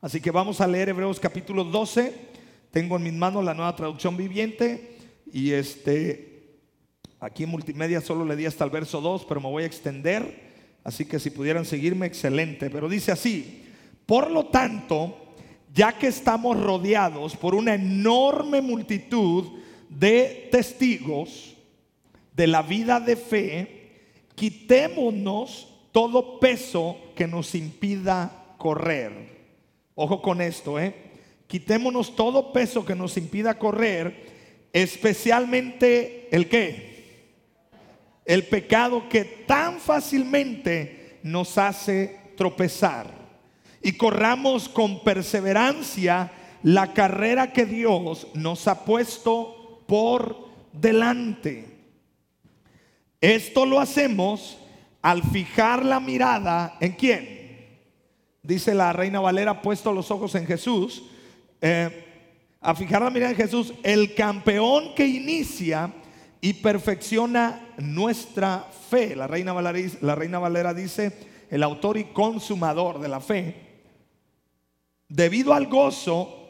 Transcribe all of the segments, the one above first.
Así que vamos a leer Hebreos capítulo 12. Tengo en mis manos la nueva traducción viviente y este aquí en multimedia solo le di hasta el verso 2, pero me voy a extender, así que si pudieran seguirme excelente, pero dice así: Por lo tanto, ya que estamos rodeados por una enorme multitud de testigos de la vida de fe, quitémonos todo peso que nos impida correr Ojo con esto, ¿eh? Quitémonos todo peso que nos impida correr, especialmente el qué? El pecado que tan fácilmente nos hace tropezar. Y corramos con perseverancia la carrera que Dios nos ha puesto por delante. Esto lo hacemos al fijar la mirada en quién? Dice la reina Valera, puesto los ojos en Jesús, eh, a fijar la mirada en Jesús, el campeón que inicia y perfecciona nuestra fe. La reina, Valera, la reina Valera dice, el autor y consumador de la fe, debido al gozo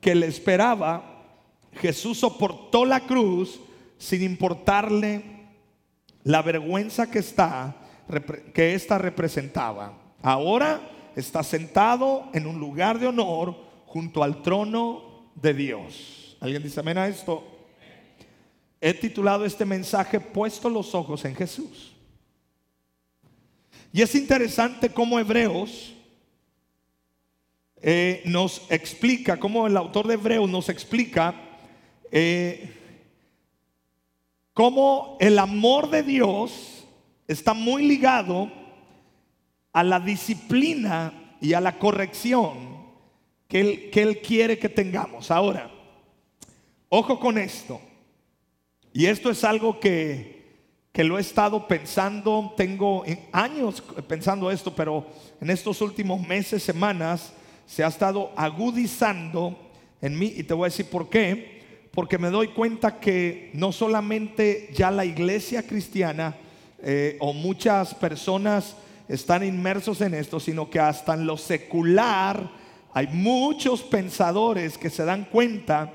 que le esperaba, Jesús soportó la cruz sin importarle la vergüenza que está que ésta representaba. Ahora está sentado en un lugar de honor junto al trono de Dios. ¿Alguien dice amén a esto? He titulado este mensaje Puesto los ojos en Jesús. Y es interesante cómo Hebreos eh, nos explica, cómo el autor de Hebreos nos explica eh, cómo el amor de Dios está muy ligado a la disciplina y a la corrección que Él, que él quiere que tengamos. Ahora, ojo con esto. Y esto es algo que, que lo he estado pensando, tengo años pensando esto, pero en estos últimos meses, semanas, se ha estado agudizando en mí y te voy a decir por qué. Porque me doy cuenta que no solamente ya la iglesia cristiana eh, o muchas personas están inmersos en esto, sino que hasta en lo secular hay muchos pensadores que se dan cuenta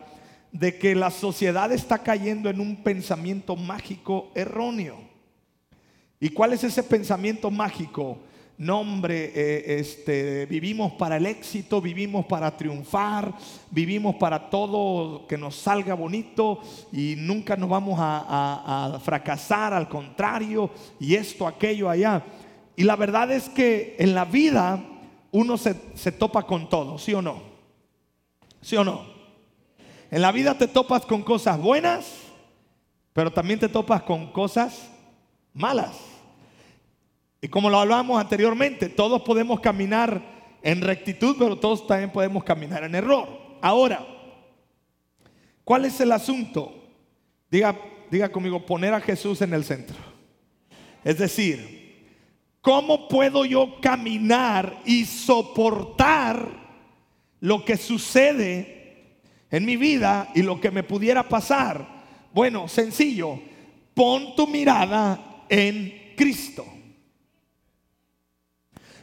de que la sociedad está cayendo en un pensamiento mágico erróneo. ¿Y cuál es ese pensamiento mágico? No, hombre, eh, este, vivimos para el éxito, vivimos para triunfar, vivimos para todo que nos salga bonito y nunca nos vamos a fracasar, al contrario, y esto, aquello, allá. Y la verdad es que en la vida uno se, topa con todo, ¿sí o no? ¿Sí o no? En la vida te topas con cosas buenas, pero también te topas con cosas malas. Y como lo hablábamos anteriormente, todos podemos caminar en rectitud, pero todos también podemos caminar en error. Ahora, ¿cuál es el asunto? Diga, diga conmigo, poner a Jesús en el centro. Es decir, ¿Cómo puedo yo caminar y soportar lo que sucede en mi vida y lo que me pudiera pasar? Bueno, sencillo, pon tu mirada en Cristo.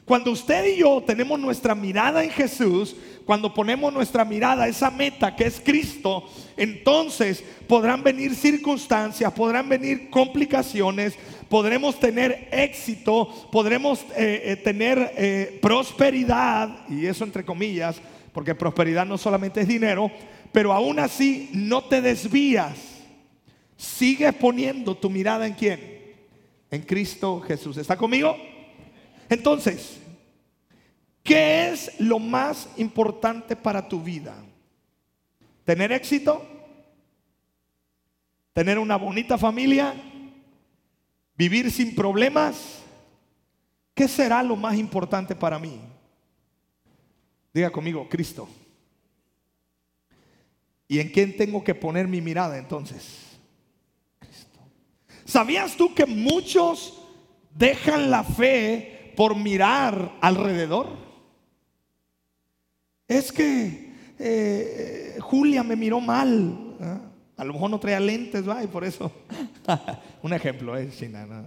Cuando usted y yo tenemos nuestra mirada en Jesús, cuando ponemos nuestra mirada a esa meta que es Cristo, entonces podrán venir circunstancias, podrán venir complicaciones, podremos tener éxito, podremos eh, eh, tener eh, prosperidad, y eso entre comillas, porque prosperidad no solamente es dinero, pero aún así no te desvías. Sigues poniendo tu mirada en quién? En Cristo Jesús. ¿Está conmigo? Entonces, ¿qué es lo más importante para tu vida? ¿Tener éxito? ¿Tener una bonita familia? Vivir sin problemas, ¿qué será lo más importante para mí? Diga conmigo, Cristo. ¿Y en quién tengo que poner mi mirada entonces? Cristo. ¿Sabías tú que muchos dejan la fe por mirar alrededor? Es que eh, Julia me miró mal. ¿eh? A lo mejor no traía lentes, ¿va? Y por eso. Un ejemplo, ¿eh? nada.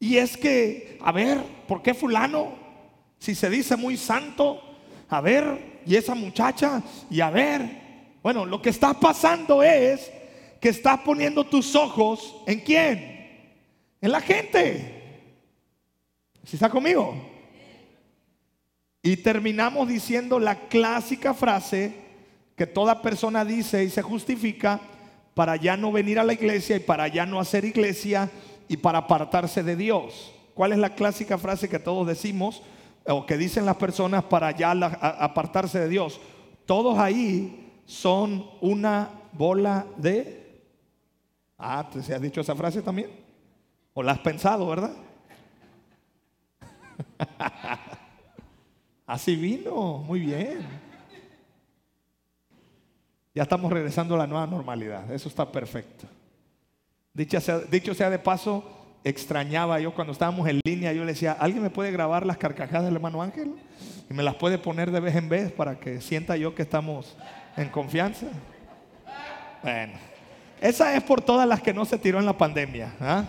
Y es que, a ver, ¿por qué fulano Si se dice muy santo, a ver, y esa muchacha, y a ver. Bueno, lo que está pasando es que estás poniendo tus ojos en quién? En la gente. ¿Si está conmigo? Y terminamos diciendo la clásica frase que toda persona dice y se justifica para ya no venir a la iglesia y para ya no hacer iglesia y para apartarse de Dios. ¿Cuál es la clásica frase que todos decimos o que dicen las personas para ya apartarse de Dios? Todos ahí son una bola de... Ah, ¿se has dicho esa frase también? ¿O la has pensado, verdad? Así vino, muy bien. Ya estamos regresando a la nueva normalidad, eso está perfecto. Dicho sea, de paso, extrañaba yo cuando estábamos en línea, yo le decía, ¿alguien me puede grabar las carcajadas del hermano Ángel? Y me las puede poner de vez en vez para que sienta yo que estamos en confianza. Bueno, esa es por todas las que no se tiró en la pandemia. ¿ah?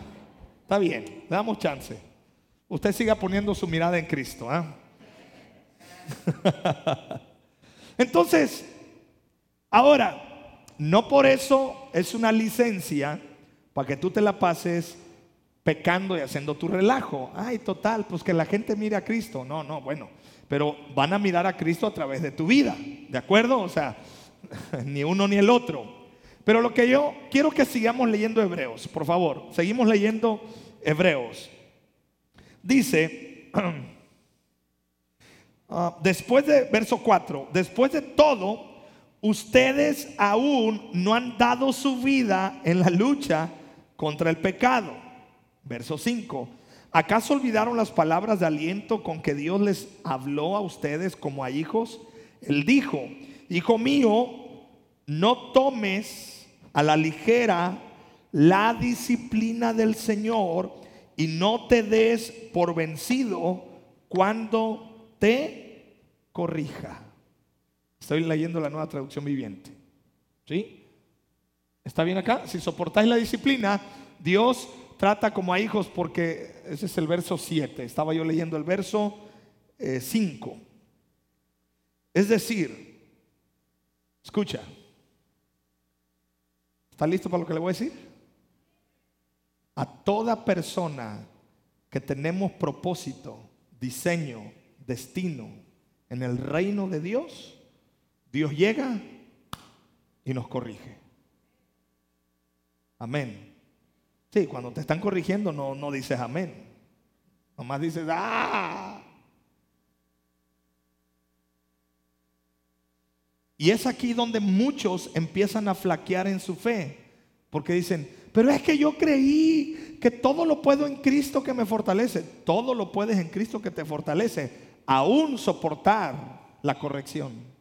Está bien, le damos chance. Usted siga poniendo su mirada en Cristo. ¿ah? Entonces, ahora, no por eso es una licencia para que tú te la pases pecando y haciendo tu relajo. Ay, total, pues que la gente mire a Cristo. No, no, bueno, pero van a mirar a Cristo a través de tu vida, ¿de acuerdo? O sea, ni uno ni el otro. Pero lo que yo quiero que sigamos leyendo Hebreos, por favor, seguimos leyendo Hebreos. Dice, ah, después de verso 4, después de todo, ustedes aún no han dado su vida en la lucha contra el pecado. Verso 5. ¿Acaso olvidaron las palabras de aliento con que Dios les habló a ustedes como a hijos? Él dijo, Hijo mío, no tomes a la ligera la disciplina del Señor y no te des por vencido cuando te corrija. Estoy leyendo la nueva traducción viviente. ¿Sí? ¿Está bien acá? Si soportáis la disciplina, Dios trata como a hijos porque ese es el verso 7. Estaba yo leyendo el verso 5. Eh, es decir, escucha, ¿está listo para lo que le voy a decir? A toda persona que tenemos propósito, diseño, destino en el reino de Dios, Dios llega y nos corrige. Amén. Sí, cuando te están corrigiendo no, no dices amén. Nomás dices, ah. Y es aquí donde muchos empiezan a flaquear en su fe. Porque dicen, pero es que yo creí que todo lo puedo en Cristo que me fortalece. Todo lo puedes en Cristo que te fortalece. Aún soportar la corrección.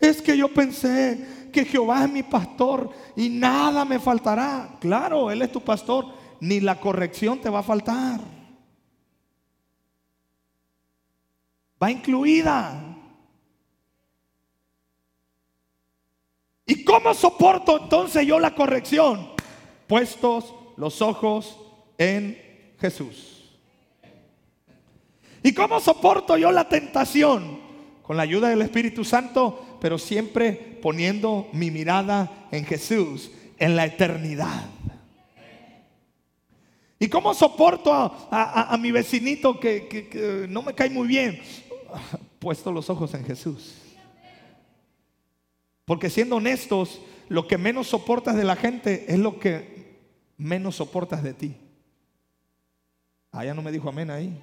Es que yo pensé que Jehová es mi pastor y nada me faltará. Claro, Él es tu pastor, ni la corrección te va a faltar. Va incluida. ¿Y cómo soporto entonces yo la corrección? Puestos los ojos en Jesús. ¿Y cómo soporto yo la tentación? Con la ayuda del Espíritu Santo pero siempre poniendo mi mirada en Jesús, en la eternidad. ¿Y cómo soporto a, mi vecinito que, que no me cae muy bien? Puesto los ojos en Jesús. Porque siendo honestos, lo que menos soportas de la gente es lo que menos soportas de ti. Ah, ya no me dijo amén ahí.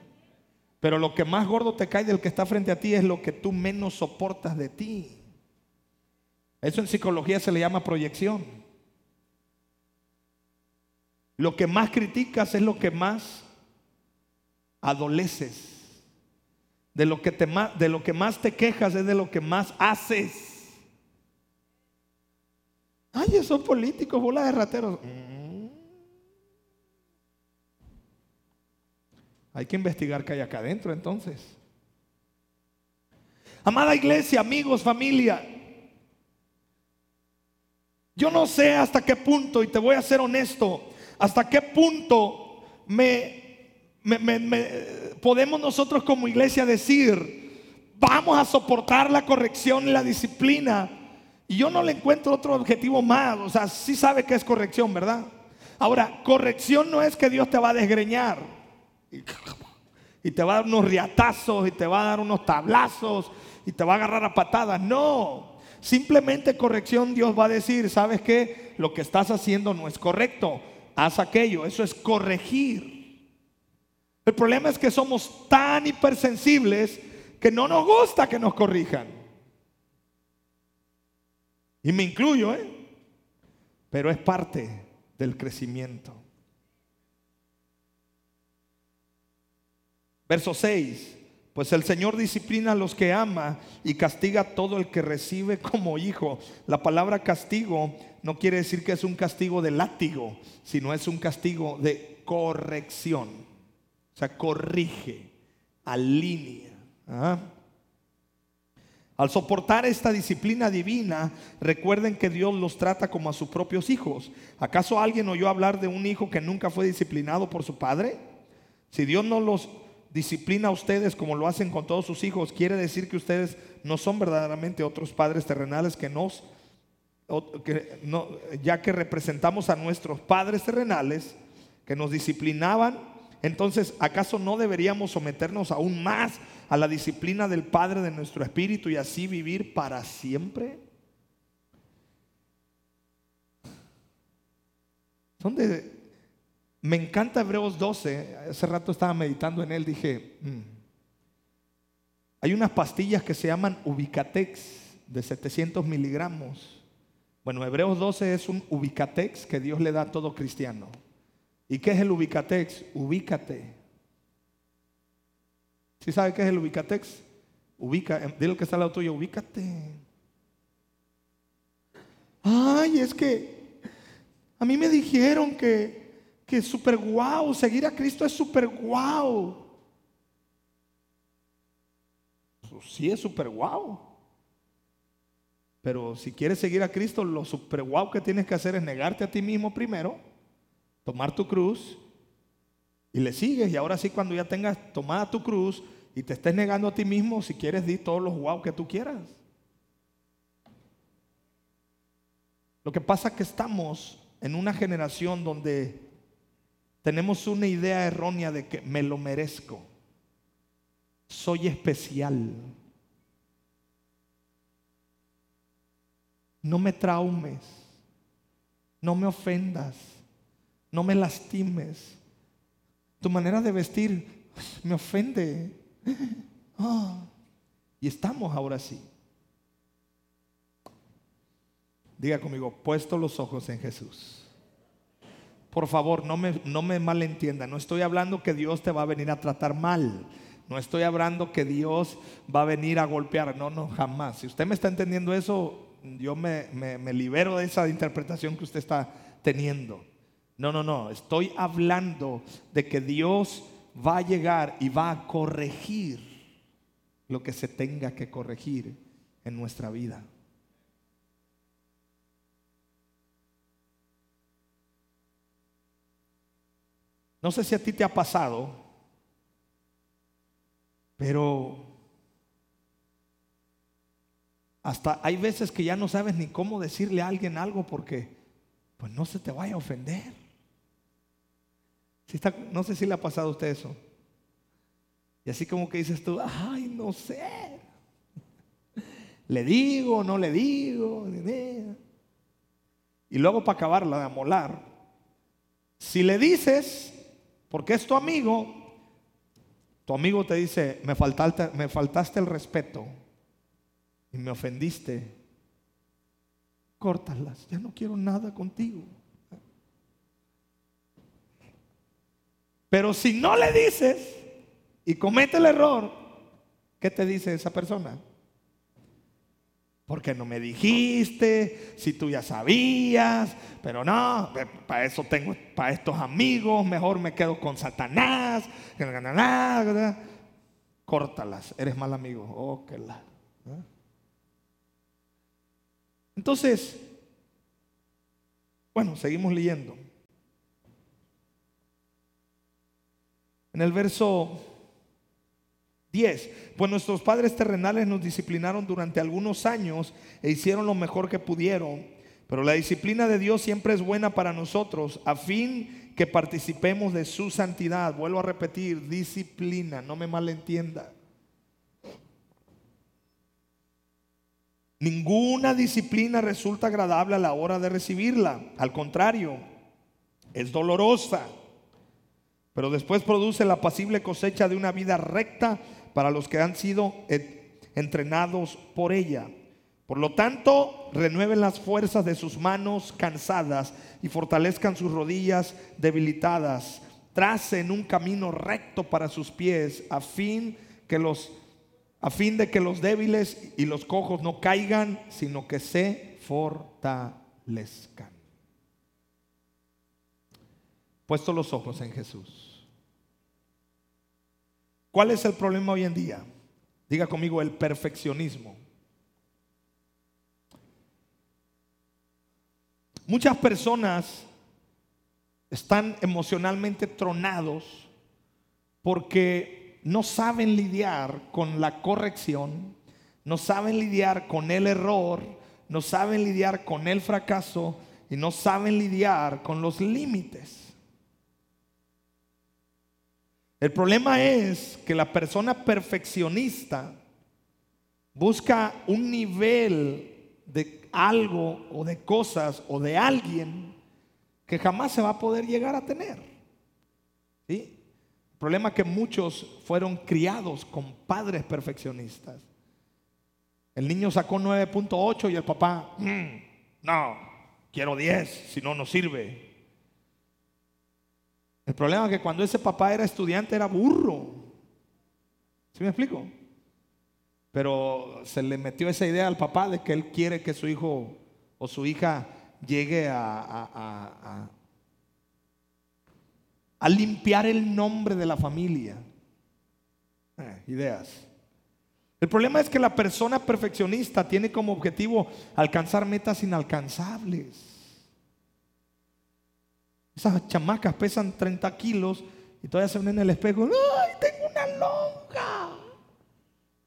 Pero lo que más gordo te cae del que está frente a ti es lo que tú menos soportas de ti. Eso en psicología se le llama proyección. Lo que más criticas es lo que más adoleces. De lo que, te, de lo que más te quejas es de lo que más haces. Ay, esos políticos, bola de rateros. Hay que investigar qué hay acá adentro entonces. Amada iglesia, amigos, familia, yo no sé hasta qué punto, y te voy a ser honesto, hasta qué punto me, podemos nosotros como iglesia decir, vamos a soportar la corrección y la disciplina. Y yo no le encuentro otro objetivo más. O sea, sí sabe que es corrección, ¿verdad? Ahora, corrección no es que Dios te va a desgreñar. Y te va a dar unos riatazos y te va a dar unos tablazos y te va a agarrar a patadas. No. Simplemente corrección Dios va a decir, ¿sabes qué? Lo que estás haciendo no es correcto. Haz aquello. Eso es corregir. El problema es que somos tan hipersensibles que no nos gusta que nos corrijan. Y me incluyo, ¿eh? Pero es parte del crecimiento. Verso 6. Pues el Señor disciplina a los que ama y castiga a todo el que recibe como hijo. La palabra castigo no quiere decir que es un castigo de látigo, sino es un castigo de corrección. O sea, corrige, alinea. ¿ah? Al soportar esta disciplina divina, recuerden que Dios los trata como a sus propios hijos. ¿Acaso alguien oyó hablar de un hijo que nunca fue disciplinado por su padre? Si Dios no los disciplina a ustedes como lo hacen con todos sus hijos, quiere decir que ustedes no son verdaderamente otros padres terrenales que nos, ya que representamos a nuestros padres terrenales que nos disciplinaban, entonces ¿acaso no deberíamos someternos aún más a la disciplina del Padre de nuestro espíritu y así vivir para siempre? Son de, me encanta Hebreos 12. Hace rato estaba meditando en él. Dije, mm, hay unas pastillas que se llaman Ubicatex de 700 miligramos. Bueno, Hebreos 12 es un Ubicatex que Dios le da a todo cristiano. ¿Y qué es el Ubicatex? Ubícate. ¿Sí sabe qué es el Ubicatex? Ubica, em, dile que está al lado tuyo, ubícate. Ay, es que a mí me dijeron que que es súper guau, seguir a Cristo es súper guau. Pues sí es súper guau. Pero si quieres seguir a Cristo, lo super guau que tienes que hacer es negarte a ti mismo primero, tomar tu cruz y le sigues. Y ahora sí, cuando ya tengas tomada tu cruz y te estés negando a ti mismo, si quieres, di todos los guau que tú quieras. Lo que pasa es que estamos en una generación donde tenemos una idea errónea de que me lo merezco. Soy especial. No me traumes. No me ofendas. No me lastimes. Tu manera de vestir me ofende. Ah. Y estamos ahora sí. Diga conmigo, puesto los ojos en Jesús. Por favor, no me, no me malentienda. No estoy hablando que Dios te va a venir a tratar mal. No estoy hablando que Dios va a venir a golpear. No, no, jamás. Si usted me está entendiendo eso, yo me, me libero de esa interpretación que usted está teniendo. No, no, no. Estoy hablando de que Dios va a llegar y va a corregir lo que se tenga que corregir en nuestra vida. No sé si a ti te ha pasado, pero hasta hay veces que ya no sabes ni cómo decirle a alguien algo porque pues no se te vaya a ofender. no sé si le ha pasado a usted eso. Y así como que dices tú, ay, no sé. Le digo, no le digo. Y luego para acabarla de amolar, si le dices, porque es tu amigo, tu amigo te dice, me faltaste, me faltaste el respeto y me ofendiste. Córtalas, ya no quiero nada contigo. Pero si no le dices y comete el error, ¿qué te dice esa persona? Porque no me dijiste, si tú ya sabías, pero no, para eso tengo, para estos amigos, mejor me quedo con Satanás. Córtalas, eres mal amigo. Oh, la. ¿eh? Entonces, bueno, seguimos leyendo. En el verso 10, pues nuestros padres terrenales nos disciplinaron durante algunos años e hicieron lo mejor que pudieron, pero la disciplina de Dios siempre es buena para nosotros, a fin que participemos de su santidad. Vuelvo a repetir, disciplina, no me malentienda. Ninguna disciplina resulta agradable a la hora de recibirla. Al contrario, es dolorosa. Pero después produce la pasible cosecha de una vida recta para los que han sido entrenados por ella. Por lo tanto, renueven las fuerzas de sus manos cansadas y fortalezcan sus rodillas debilitadas. Tracen un camino recto para sus pies a fin que los a fin de que los débiles y los cojos no caigan, sino que se fortalezcan. Puesto los ojos en Jesús. ¿Cuál es el problema hoy en día? Diga conmigo el perfeccionismo. Muchas personas están emocionalmente tronados porque no saben lidiar con la corrección, no saben lidiar con el error, no saben lidiar con el fracaso y no saben lidiar con los límites. El problema es que la persona perfeccionista busca un nivel de algo o de cosas o de alguien que jamás se va a poder llegar a tener. ¿Sí? El problema es que muchos fueron criados con padres perfeccionistas. El niño sacó 9.8 y el papá, mm, no, quiero 10, si no, no sirve. El problema es que cuando ese papá era estudiante era burro. ¿Sí me explico? Pero se le metió esa idea al papá de que él quiere que su hijo o su hija llegue a, a limpiar el nombre de la familia. Eh, ideas. El problema es que la persona perfeccionista tiene como objetivo alcanzar metas inalcanzables. Esas chamacas pesan 30 kilos y todavía se ven en el espejo. ¡Ay, tengo una lonja!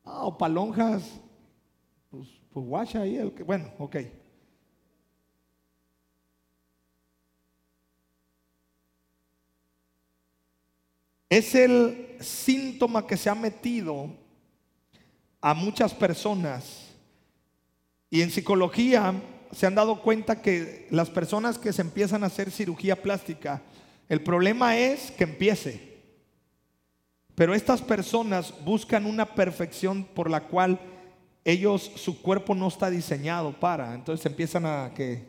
Ah, o palonjas. Pues, pues guacha ahí. Bueno, ok. Es el síntoma que se ha metido a muchas personas. Y en psicología se han dado cuenta que las personas que se empiezan a hacer cirugía plástica, el problema es que empiece. Pero estas personas buscan una perfección por la cual ellos, su cuerpo no está diseñado para. Entonces empiezan a que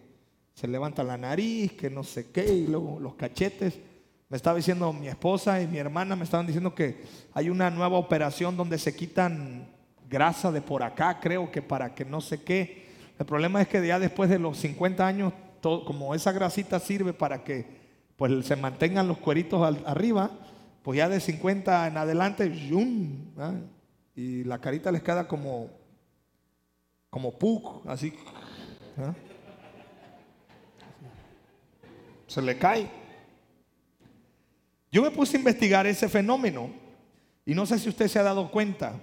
se levanta la nariz, que no sé qué, y luego los cachetes. Me estaba diciendo mi esposa y mi hermana, me estaban diciendo que hay una nueva operación donde se quitan grasa de por acá, creo que para que no sé qué. El problema es que ya después de los 50 años, como esa grasita sirve para que pues, se mantengan los cueritos arriba, pues ya de 50 en adelante, ¿ah? y la carita les queda como, como puk, así. ¿ah? Se le cae. Yo me puse a investigar ese fenómeno y no sé si usted se ha dado cuenta.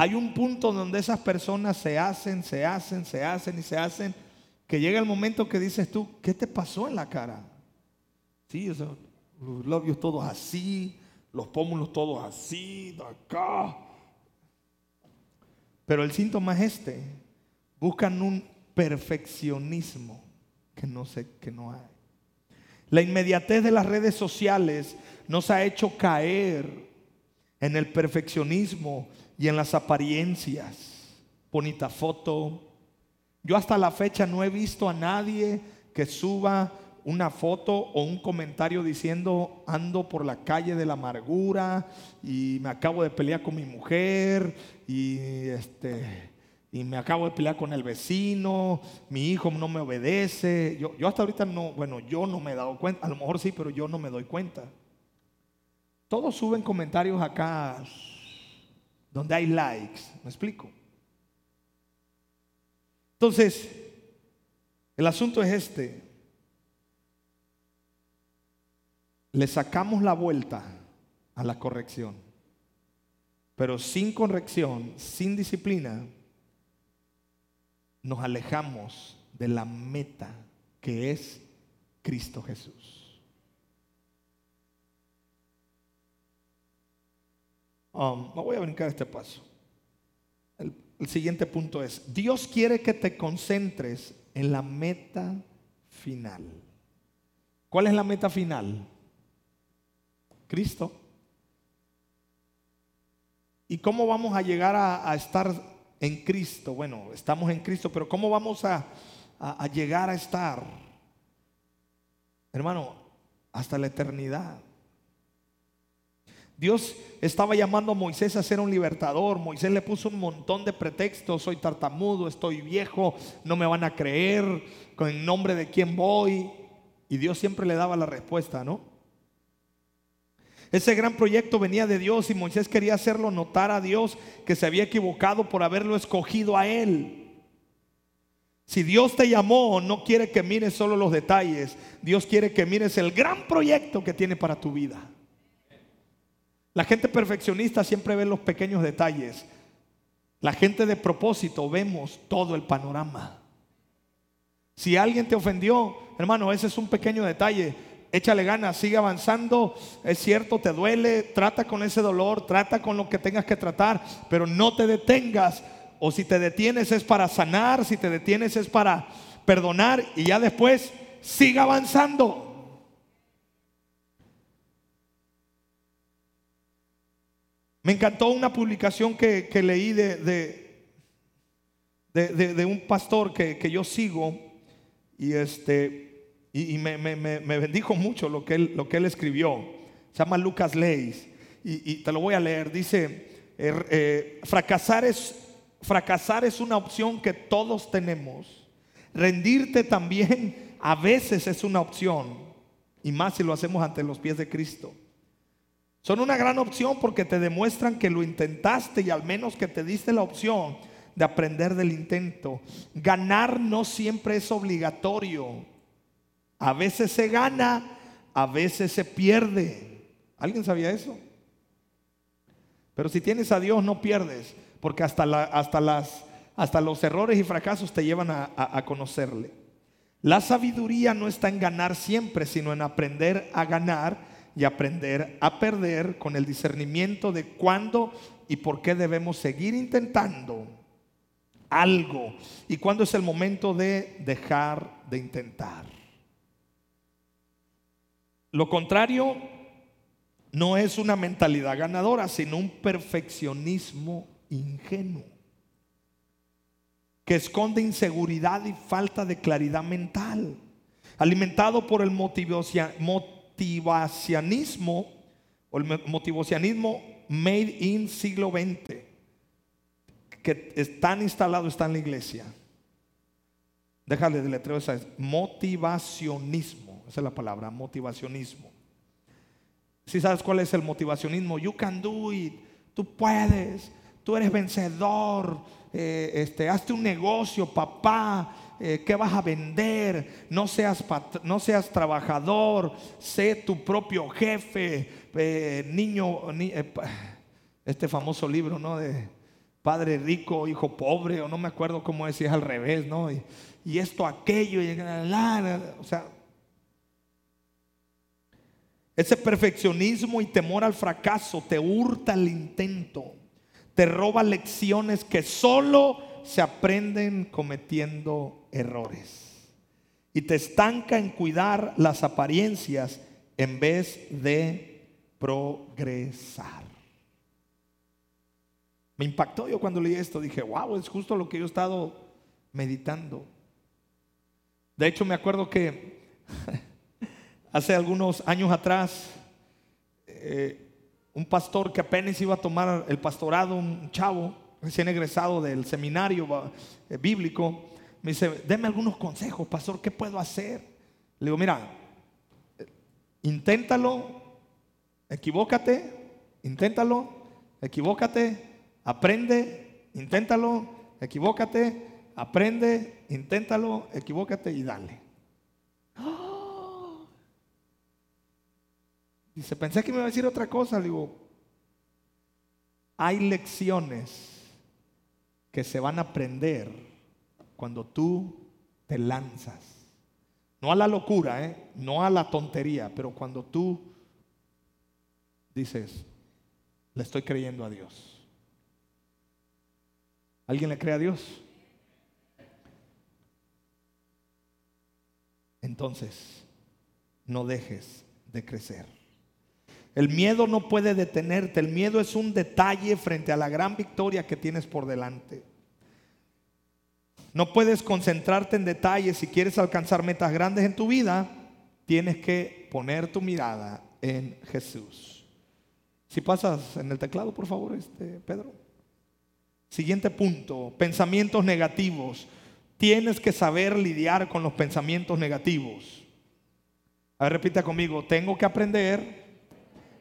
Hay un punto donde esas personas se hacen, se hacen, se hacen y se hacen, que llega el momento que dices tú, ¿qué te pasó en la cara? Sí, los labios todos así, los pómulos todos así, de acá. Pero el síntoma es este. Buscan un perfeccionismo que no sé, que no hay. La inmediatez de las redes sociales nos ha hecho caer en el perfeccionismo y en las apariencias. Bonita foto. Yo hasta la fecha no he visto a nadie que suba una foto o un comentario diciendo ando por la calle de la amargura y me acabo de pelear con mi mujer y este y me acabo de pelear con el vecino, mi hijo no me obedece. Yo, yo, hasta ahorita no, bueno, yo no me he dado cuenta, a lo mejor sí, pero yo no me doy cuenta. Todos suben comentarios acá donde hay likes, ¿me explico? Entonces, el asunto es este. Le sacamos la vuelta a la corrección. Pero sin corrección, sin disciplina, nos alejamos de la meta que es Cristo Jesús. Um, me voy a brincar este paso. El, siguiente punto es, Dios quiere que te concentres en la meta final. ¿Cuál es la meta final? Cristo. ¿Y cómo vamos a llegar a, estar en Cristo? Bueno, estamos en Cristo, pero ¿cómo vamos a llegar a estar? Hermano, hasta la eternidad. Dios estaba llamando a Moisés a ser un libertador. Moisés le puso un montón de pretextos. Soy tartamudo, estoy viejo, no me van a creer, con el nombre de quién voy. Y Dios siempre le daba la respuesta, ¿no? Ese gran proyecto venía de Dios y Moisés quería hacerlo notar a Dios que se había equivocado por haberlo escogido a él. Si Dios te llamó, no quiere que mires solo los detalles. Dios quiere que mires el gran proyecto que tiene para tu vida. La gente perfeccionista siempre ve los pequeños detalles. La gente de propósito vemos todo el panorama. Si alguien te ofendió, hermano, ese es un pequeño detalle échale ganas, sigue avanzando. Es cierto, te duele, trata con ese dolor, trata con lo que tengas que tratar, pero no te detengas. O si te detienes es para sanar, si te detienes es para perdonar y ya después siga avanzando. Me encantó una publicación que, leí de, de, un pastor que, que yo sigo y este y, me, bendijo mucho lo que él, lo que él escribió. Se llama Lucas Leis. Y, te lo voy a leer. Dice, er, eh, fracasar, es, fracasar es una opción que todos tenemos. Rendirte también a veces es una opción. Y más si lo hacemos ante los pies de Cristo. Son una gran opción porque te demuestran que lo intentaste y al menos que te diste la opción de aprender del intento. Ganar no siempre es obligatorio. A veces se gana, a veces se pierde. ¿Alguien sabía eso? Pero si tienes a Dios no pierdes, porque hasta, hasta, las, hasta los errores y fracasos te llevan a, a conocerle. La sabiduría no está en ganar siempre, sino en aprender a ganar y aprender a perder con el discernimiento de cuándo y por qué debemos seguir intentando algo y cuándo es el momento de dejar de intentar. Lo contrario no es una mentalidad ganadora, sino un perfeccionismo ingenuo que esconde inseguridad y falta de claridad mental, alimentado por el motivacionismo o el motivacionismo made in siglo XX, que están instalado, está en la iglesia. Déjale de letrero esa motivacionismo. Esa es la palabra, motivacionismo. Si sabes cuál es el motivacionismo, you can do it, tú puedes, tú eres vencedor, eh, este, hazte un negocio, papá, eh, ¿qué vas a vender? No seas, no seas trabajador, sé tu propio jefe, eh, niño, este famoso libro, ¿no? De padre rico, hijo pobre, o no me acuerdo cómo decía al revés, ¿no? Y, esto, aquello, y, o sea, ese perfeccionismo y temor al fracaso te hurta el intento, te roba lecciones que solo se aprenden cometiendo errores y te estanca en cuidar las apariencias en vez de progresar. Me impactó yo cuando leí esto, dije, wow, es justo lo que yo he estado meditando. De hecho, me acuerdo que Hace algunos años atrás, eh, un pastor que apenas iba a tomar el pastorado, un chavo recién egresado del seminario eh, bíblico, me dice, deme algunos consejos, pastor, ¿qué puedo hacer? Le digo, mira, inténtalo, equivócate, inténtalo, equivócate, aprende, inténtalo, equivócate, aprende, inténtalo, equivócate y dale. Dice, pensé que me iba a decir otra cosa. Le digo, hay lecciones que se van a aprender cuando tú te lanzas. No a la locura, ¿eh? no a la tontería, pero cuando tú dices, le estoy creyendo a Dios. ¿Alguien le cree a Dios? Entonces, no dejes de crecer. El miedo no puede detenerte. El miedo es un detalle frente a la gran victoria que tienes por delante. No puedes concentrarte en detalles si quieres alcanzar metas grandes en tu vida. Tienes que poner tu mirada en Jesús. Si pasas en el teclado, por favor, este, Pedro. Siguiente punto, pensamientos negativos. Tienes que saber lidiar con los pensamientos negativos. A ver, repita conmigo, tengo que aprender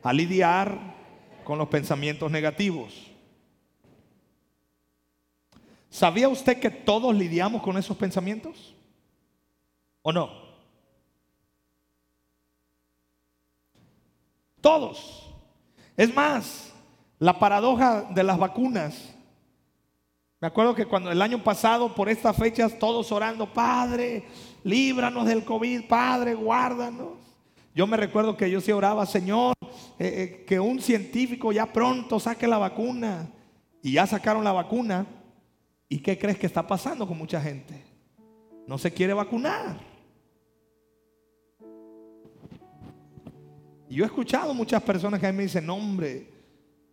a lidiar con los pensamientos negativos. ¿Sabía usted que todos lidiamos con esos pensamientos? ¿O no? Todos. Es más, la paradoja de las vacunas. Me acuerdo que cuando el año pasado, por estas fechas, todos orando, Padre, líbranos del COVID, Padre, guárdanos. Yo me recuerdo que yo sí oraba, Señor, eh, eh, que un científico ya pronto saque la vacuna. Y ya sacaron la vacuna. ¿Y qué crees que está pasando con mucha gente? No se quiere vacunar. Y yo he escuchado muchas personas que a mí me dicen, hombre,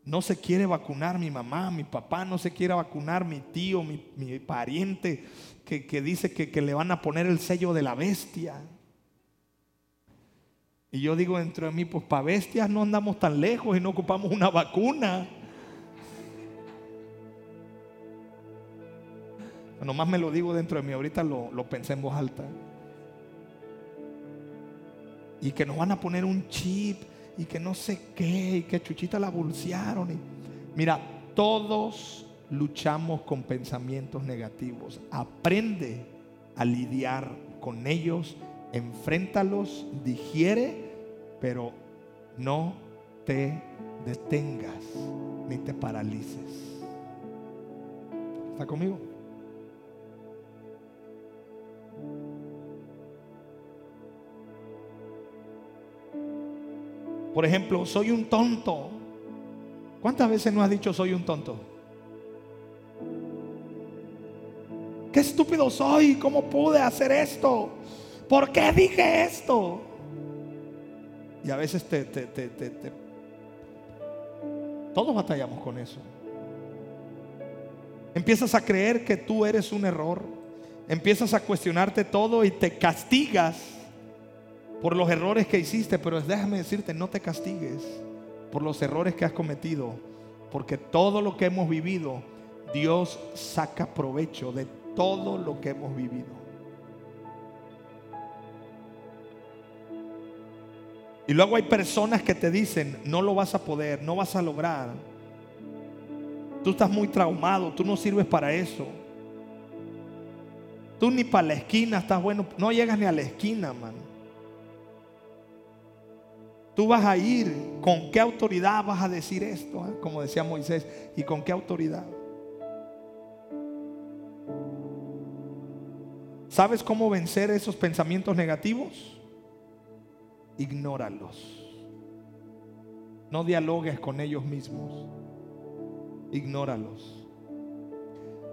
no se quiere vacunar mi mamá, mi papá, no se quiere vacunar mi tío, mi, pariente, que, dice que, que le van a poner el sello de la bestia. Y yo digo dentro de mí, pues para bestias no andamos tan lejos y no ocupamos una vacuna. Nomás me lo digo dentro de mí, ahorita lo, pensé en voz alta. Y que nos van a poner un chip y que no sé qué, y que Chuchita la bolsearon. Y... Mira, todos luchamos con pensamientos negativos. Aprende a lidiar con ellos, enfréntalos, digiere pero no te detengas ni te paralices. ¿Está conmigo? Por ejemplo, soy un tonto. ¿Cuántas veces no has dicho soy un tonto? Qué estúpido soy, ¿cómo pude hacer esto? ¿Por qué dije esto? Y a veces te, te, te, te, Todos batallamos con eso. Empiezas a creer que tú eres un error. Empiezas a cuestionarte todo y te castigas por los errores que hiciste. Pero déjame decirte, no te castigues por los errores que has cometido. Porque todo lo que hemos vivido, Dios saca provecho de todo lo que hemos vivido. Y luego hay personas que te dicen, no lo vas a poder, no vas a lograr. Tú estás muy traumado, tú no sirves para eso. Tú ni para la esquina estás bueno, no llegas ni a la esquina, man. Tú vas a ir, ¿con qué autoridad vas a decir esto? Ah? Como decía Moisés, ¿y con qué autoridad? ¿Sabes cómo vencer esos pensamientos negativos? ignóralos. No dialogues con ellos mismos. Ignóralos.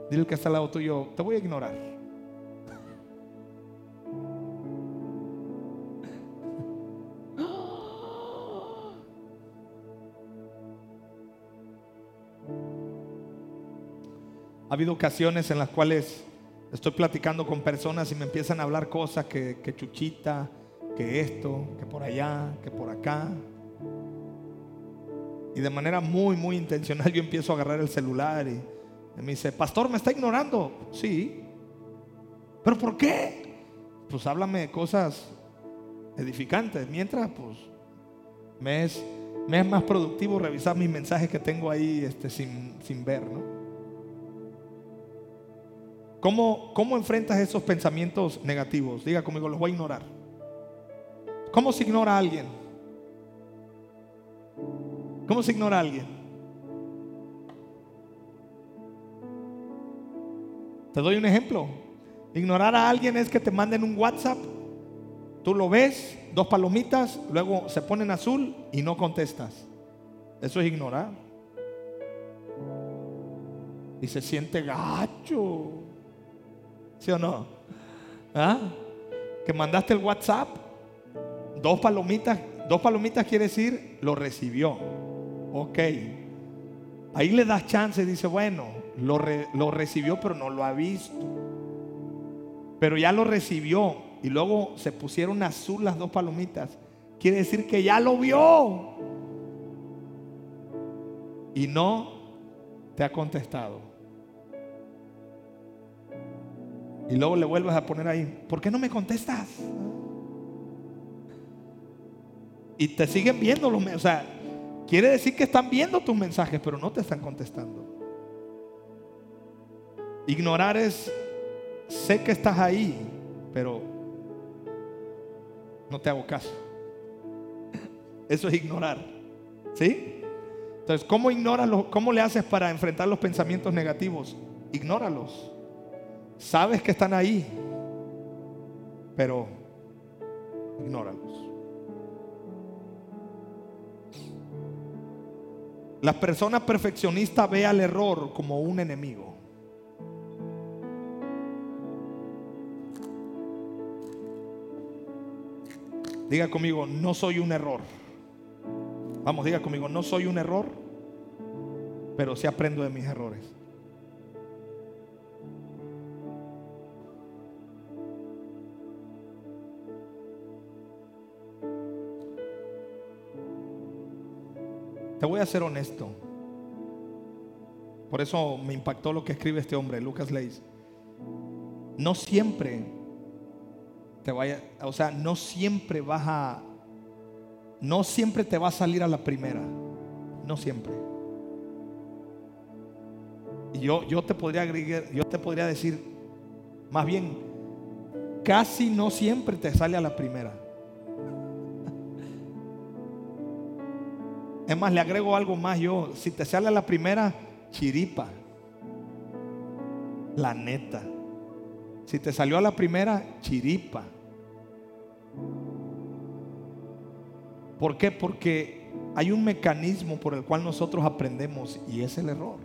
Dile que está al lado tuyo, te voy a ignorar. Ha habido ocasiones en las cuales estoy platicando con personas y me empiezan a hablar cosas que, chuchita, que esto, que por allá, que por acá. Y de manera muy, muy intencional yo empiezo a agarrar el celular y, me dice, pastor, ¿me está ignorando? Sí. ¿Pero por qué? Pues háblame de cosas edificantes. Mientras, pues, me es, me es más productivo revisar mis mensajes que tengo ahí este, sin, sin ver, ¿no? ¿Cómo, ¿Cómo enfrentas esos pensamientos negativos? Diga conmigo, los voy a ignorar. ¿Cómo se ignora a alguien? ¿Cómo se ignora a alguien? Te doy un ejemplo. Ignorar a alguien es que te manden un WhatsApp, tú lo ves, dos palomitas, luego se ponen azul y no contestas. Eso es ignorar. Y se siente gacho. ¿Sí o no? ¿Ah? Que mandaste el WhatsApp, dos palomitas, dos palomitas quiere decir lo recibió. Ok. Ahí le das chance dice, bueno, lo, lo recibió pero no lo ha visto pero ya lo recibió y luego se pusieron azul las dos palomitas, quiere decir que ya lo vio y no te ha contestado. Y luego le vuelves a poner ahí, ¿por qué no me contestas? Y te siguen viendo los mensajes. O sea, quiere decir que están viendo tus mensajes, pero no te están contestando. Ignorar es sé que estás ahí, pero no te hago caso. Eso es ignorar. ¿Sí? Entonces, ¿cómo ¿Cómo le haces para enfrentar los pensamientos negativos? Ignóralos. Sabes que están ahí, pero ignóralos. La persona perfeccionista ve al error como un enemigo. Diga conmigo, no soy un error. Vamos, diga conmigo, no soy un error, pero sí aprendo de mis errores. Te voy a ser honesto. Por eso me impactó lo que escribe este hombre, Lucas Leis. No siempre te vaya, o sea, no siempre vas a, no siempre te va a salir a la primera, no siempre. Y yo, yo te podría agregar, yo te podría decir, más bien, casi no siempre te sale a la primera. Es más, le agrego algo más yo, si te sale la primera, chiripa, la neta. Si te salió a la primera, chiripa. ¿Por qué? Porque hay un mecanismo por el cual nosotros aprendemos y es el error.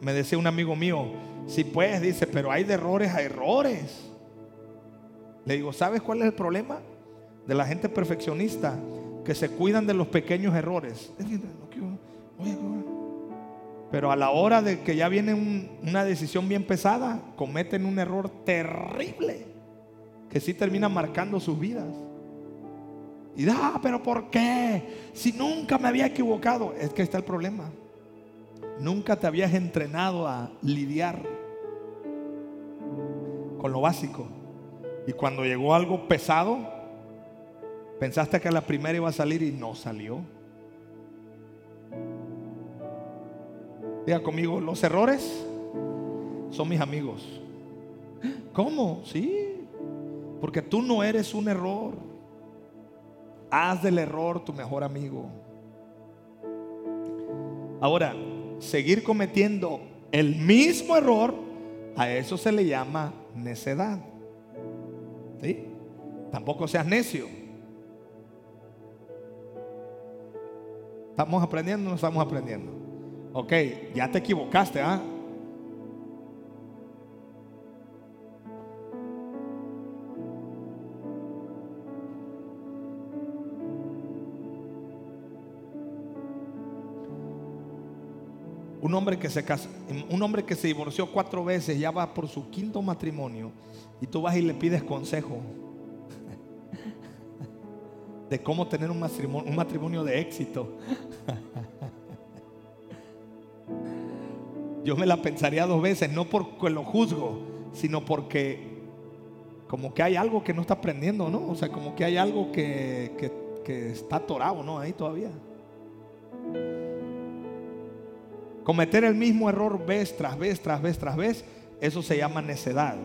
Me decía un amigo mío, si puedes, dice, pero hay de errores a errores. Le digo, ¿sabes cuál es el problema de la gente perfeccionista? Que se cuidan de los pequeños errores. Pero a la hora de que ya viene una decisión bien pesada, cometen un error terrible que sí termina marcando sus vidas. Y da, ah, pero ¿por qué? Si nunca me había equivocado, es que está el problema. Nunca te habías entrenado a lidiar con lo básico. Y cuando llegó algo pesado, pensaste que la primera iba a salir y no salió. Diga conmigo, los errores son mis amigos. ¿Cómo? Sí. Porque tú no eres un error. Haz del error tu mejor amigo. Ahora, seguir cometiendo el mismo error, a eso se le llama necedad. ¿Sí? Tampoco seas necio. ¿Estamos aprendiendo o no estamos aprendiendo? Ok, ya te equivocaste, ¿ah? Un hombre que se casó, un hombre que se divorció cuatro veces, ya va por su quinto matrimonio, y tú vas y le pides consejo de cómo tener un matrimonio, un matrimonio de éxito. yo me la pensaría dos veces, no porque lo juzgo, sino porque como que hay algo que no está aprendiendo, ¿no? O sea, como que hay algo que, que está atorado, ¿no? Ahí todavía. Cometer el mismo error vez tras vez, tras vez, tras vez, eso se llama necedad.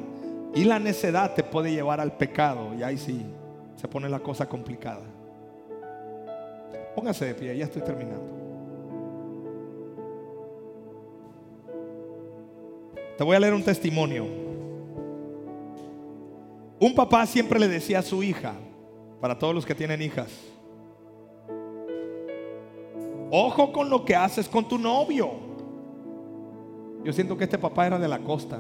Y la necedad te puede llevar al pecado, y ahí sí se pone la cosa complicada. Póngase de pie, ya estoy terminando. Te voy a leer un testimonio. Un papá siempre le decía a su hija, para todos los que tienen hijas, ojo con lo que haces con tu novio. Yo siento que este papá era de la costa.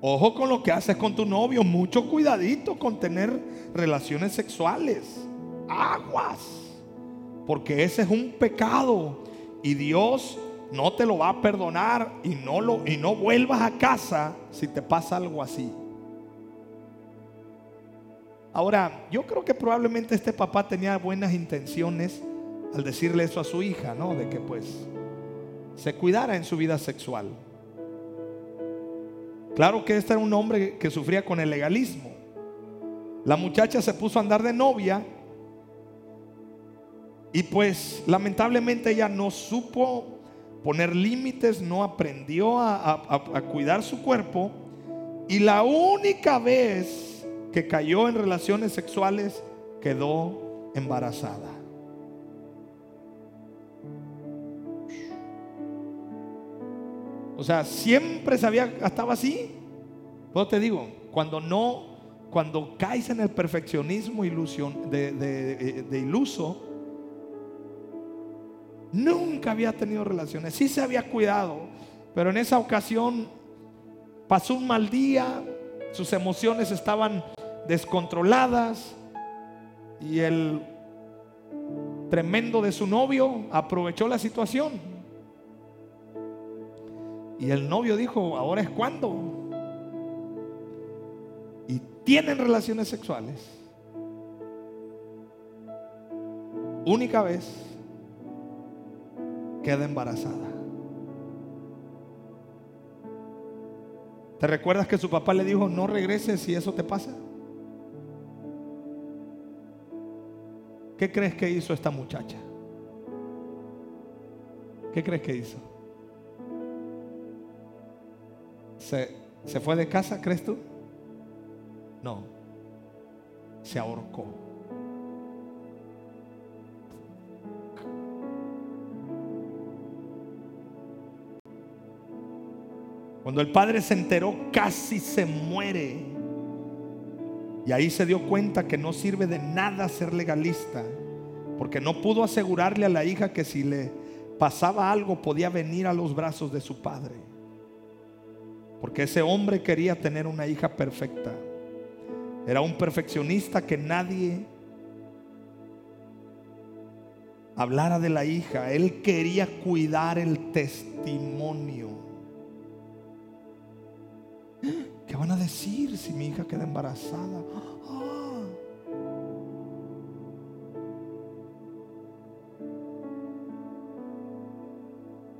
Ojo con lo que haces con tu novio. Mucho cuidadito con tener relaciones sexuales. Aguas. Porque ese es un pecado. Y Dios no te lo va a perdonar. Y no, lo, y no vuelvas a casa si te pasa algo así. Ahora, yo creo que probablemente este papá tenía buenas intenciones al decirle eso a su hija, ¿no? De que pues se cuidara en su vida sexual. Claro que este era un hombre que sufría con el legalismo. La muchacha se puso a andar de novia y pues lamentablemente ella no supo poner límites, no aprendió a, cuidar su cuerpo y la única vez que cayó en relaciones sexuales quedó embarazada. O sea, siempre estaba así. Pues te digo, cuando no, cuando caes en el perfeccionismo ilusión, de, iluso, nunca había tenido relaciones. Sí se había cuidado, pero en esa ocasión pasó un mal día, sus emociones estaban descontroladas y el tremendo de su novio aprovechó la situación y el novio dijo, ahora es cuando. Y tienen relaciones sexuales. Única vez queda embarazada. ¿Te recuerdas que su papá le dijo, no regreses si eso te pasa? ¿Qué crees que hizo esta muchacha? ¿Qué crees que hizo? ¿Se, fue de casa, crees tú? No. Se ahorcó. Cuando el padre se enteró, casi se muere. Y ahí se dio cuenta que no sirve de nada ser legalista, porque no pudo asegurarle a la hija que si le pasaba algo podía venir a los brazos de su padre. Porque ese hombre quería tener una hija perfecta. Era un perfeccionista que nadie hablara de la hija. Él quería cuidar el testimonio. ¿Qué van a decir si mi hija queda embarazada? Ah.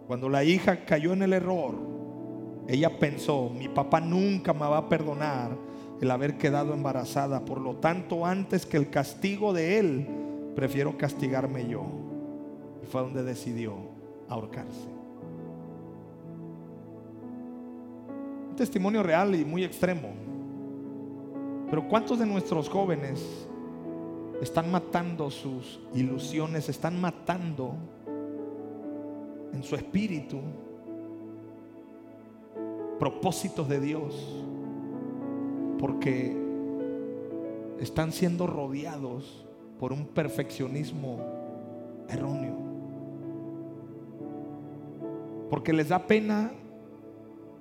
Cuando la hija cayó en el error, ella pensó, mi papá nunca me va a perdonar el haber quedado embarazada. Por lo tanto, antes que el castigo de él, prefiero castigarme yo. Y fue donde decidió ahorcarse. Un testimonio real y muy extremo. Pero ¿cuántos de nuestros jóvenes están matando sus ilusiones, están matando en su espíritu propósitos de Dios, porque están siendo rodeados por un perfeccionismo erróneo. Porque les da pena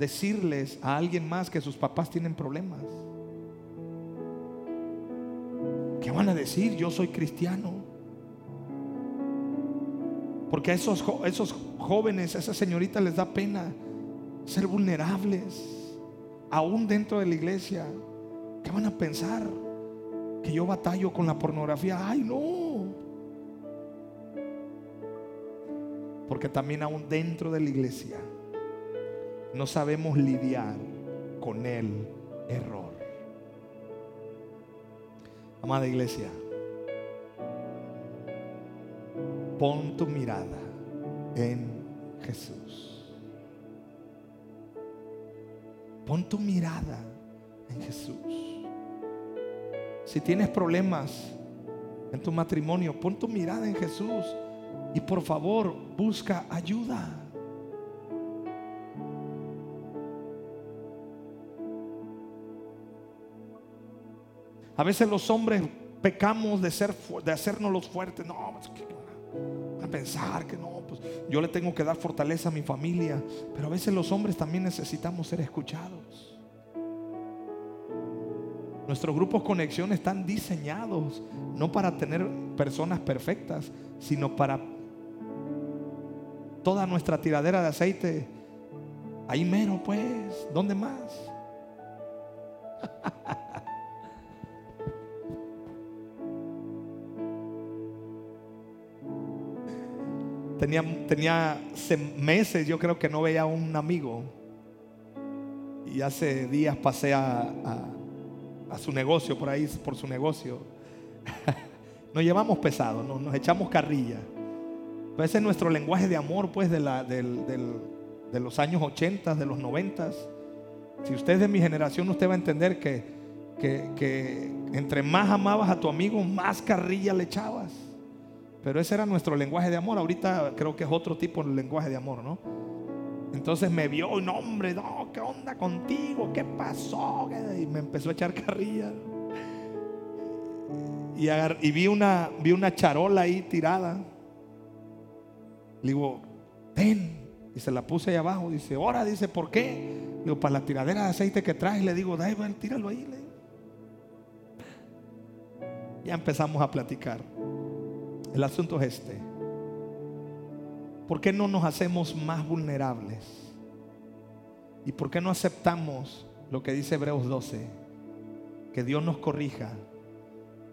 decirles a alguien más que sus papás tienen problemas. ¿Qué van a decir? Yo soy cristiano. Porque a esos, esos jóvenes, a esa señorita les da pena ser vulnerables, aún dentro de la iglesia. ¿Qué van a pensar? Que yo batallo con la pornografía. Ay, no. Porque también aún dentro de la iglesia no sabemos lidiar con el error. Amada iglesia, pon tu mirada en Jesús. Pon tu mirada en Jesús. Si tienes problemas en tu matrimonio, pon tu mirada en Jesús y por favor busca ayuda. A veces los hombres pecamos de ser de hacernos los fuertes. No, a pensar que no, pues yo le tengo que dar fortaleza a mi familia, pero a veces los hombres también necesitamos ser escuchados. Nuestros grupos conexión están diseñados no para tener personas perfectas, sino para toda nuestra tiradera de aceite. Ahí mero, pues, ¿dónde más? tenía, tenía meses, yo creo que no veía a un amigo. Y hace días pasé a su negocio por ahí, por su negocio. nos llevamos pesado, nos, echamos carrilla. Pues ese es nuestro lenguaje de amor, pues, de, los años 80, de los 90. Si usted es de mi generación, usted va a entender que entre más amabas a tu amigo, más carrilla le echabas. Pero ese era nuestro lenguaje de amor. Ahorita creo que es otro tipo de lenguaje de amor, ¿no? Entonces me vio, no hombre, no, ¿qué onda contigo? ¿Qué pasó? Y me empezó a echar carrilla. Y, vi, una, vi una charola ahí tirada. Le digo, ten. Y se la puse ahí abajo. Dice, ahora, dice, ¿por qué? Le digo, para la tiradera de aceite que traes. Le digo, dale, tíralo ahí. Ya empezamos a platicar. El asunto es este. ¿Por qué no nos hacemos más vulnerables? ¿Y por qué no aceptamos lo que dice Hebreos 12? Que Dios nos corrija,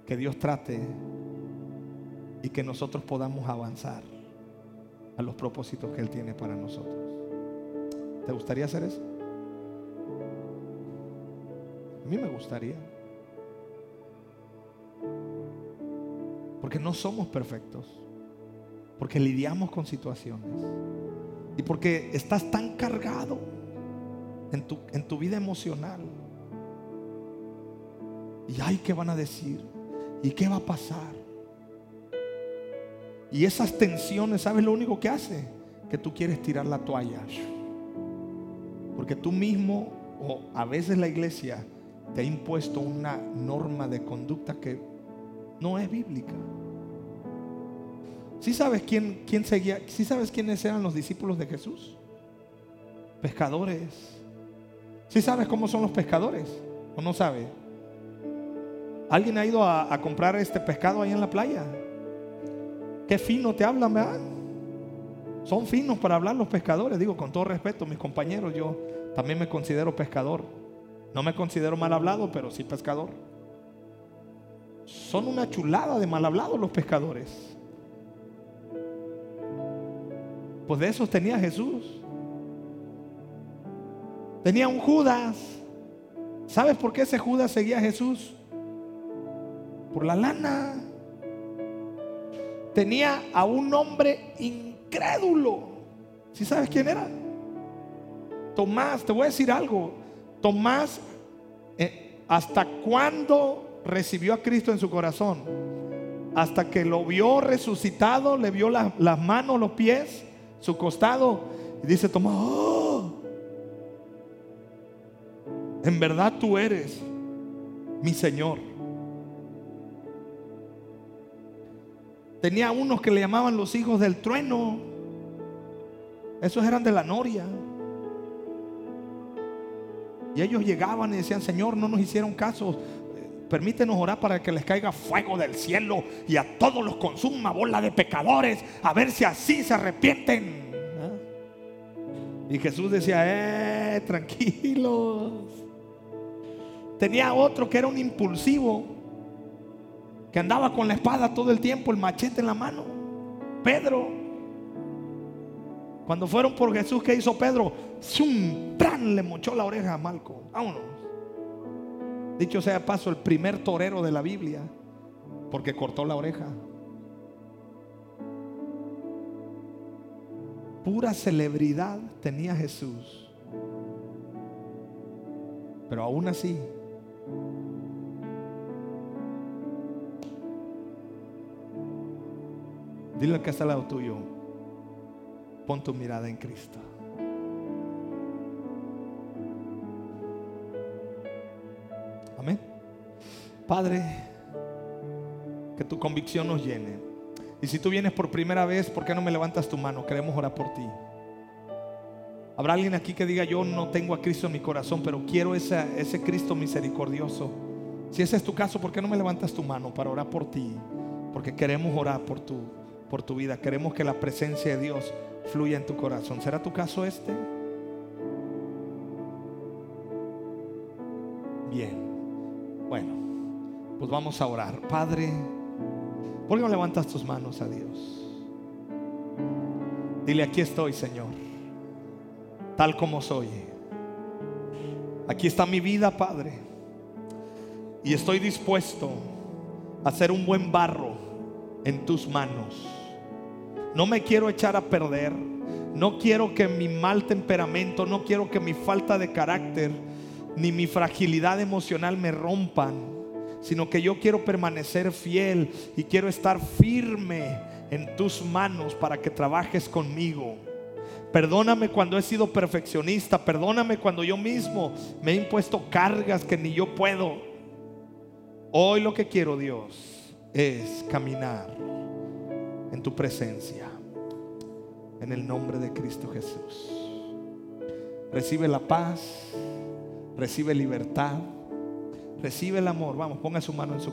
que Dios trate y que nosotros podamos avanzar a los propósitos que Él tiene para nosotros. ¿Te gustaría hacer eso? A mí me gustaría. Porque no somos perfectos porque lidiamos con situaciones y porque estás tan cargado en tu, en tu vida emocional. Y ay, ¿qué van a decir? ¿Y qué va a pasar? Y esas tensiones, ¿sabes lo único que hace? Que tú quieres tirar la toalla. Porque tú mismo, o a veces la iglesia, te ha impuesto una norma de conducta que no es bíblica. ¿Sí sabes quién, quién seguía? ¿Sí sabes quiénes eran los discípulos de Jesús? Pescadores. ¿Sí sabes cómo son los pescadores? ¿O no sabe? ¿Alguien ha ido a, comprar este pescado ahí en la playa? Qué fino te hablan, ¿verdad? Son finos para hablar los pescadores. Digo, con todo respeto, mis compañeros, yo también me considero pescador. No me considero mal hablado, pero sí pescador. Son una chulada de mal hablado los pescadores. Pues de esos tenía Jesús. Tenía un Judas. ¿Sabes por qué ese Judas seguía a Jesús? Por la lana. Tenía a un hombre incrédulo. ¿Sí sabes quién era? Tomás, te voy a decir algo. Tomás, eh, ¿hasta cuándo recibió a Cristo en su corazón? Hasta que lo vio resucitado, le vio las manos, los pies su costado y dice, toma, oh, en verdad tú eres mi Señor. Tenía unos que le llamaban los hijos del trueno. Esos eran de la noria. Y ellos llegaban y decían, Señor, no nos hicieron caso. Permítenos orar para que les caiga fuego del cielo y a todos los consuma bola de pecadores, a ver si así se arrepienten. ¿Ah? Y Jesús decía, eh, tranquilos. Tenía otro que era un impulsivo, que andaba con la espada todo el tiempo, el machete en la mano. Pedro. Cuando fueron por Jesús, ¿qué hizo Pedro? ¡Zum! Le mochó la oreja a Malco. Vámonos. Dicho sea paso, el primer torero de la Biblia, porque cortó la oreja. Pura celebridad tenía Jesús. Pero aún así, Dile al que está al lado tuyo, pon tu mirada en Cristo. Padre, que tu convicción nos llene. Y si tú vienes por primera vez, ¿por qué no me levantas tu mano? Queremos orar por ti. Habrá alguien aquí que diga, yo no tengo a Cristo en mi corazón, pero quiero ese, ese Cristo misericordioso. Si ese es tu caso, ¿por qué no me levantas tu mano para orar por ti? Porque queremos orar por tu, por tu vida. Queremos que la presencia de Dios fluya en tu corazón. ¿Será tu caso este? Bien. Pues vamos a orar. Padre, ¿por qué no levantas tus manos a Dios? Dile, aquí estoy, Señor, tal como soy. Aquí está mi vida, Padre. Y estoy dispuesto a ser un buen barro en tus manos. No me quiero echar a perder. No quiero que mi mal temperamento, no quiero que mi falta de carácter, ni mi fragilidad emocional me rompan, sino que yo quiero permanecer fiel y quiero estar firme en tus manos para que trabajes conmigo. Perdóname cuando he sido perfeccionista, perdóname cuando yo mismo me he impuesto cargas que ni yo puedo. Hoy lo que quiero, Dios, es caminar en tu presencia. En el nombre de Cristo Jesús. Recibe la paz, recibe libertad, recibe el amor. Vamos, ponga su mano en su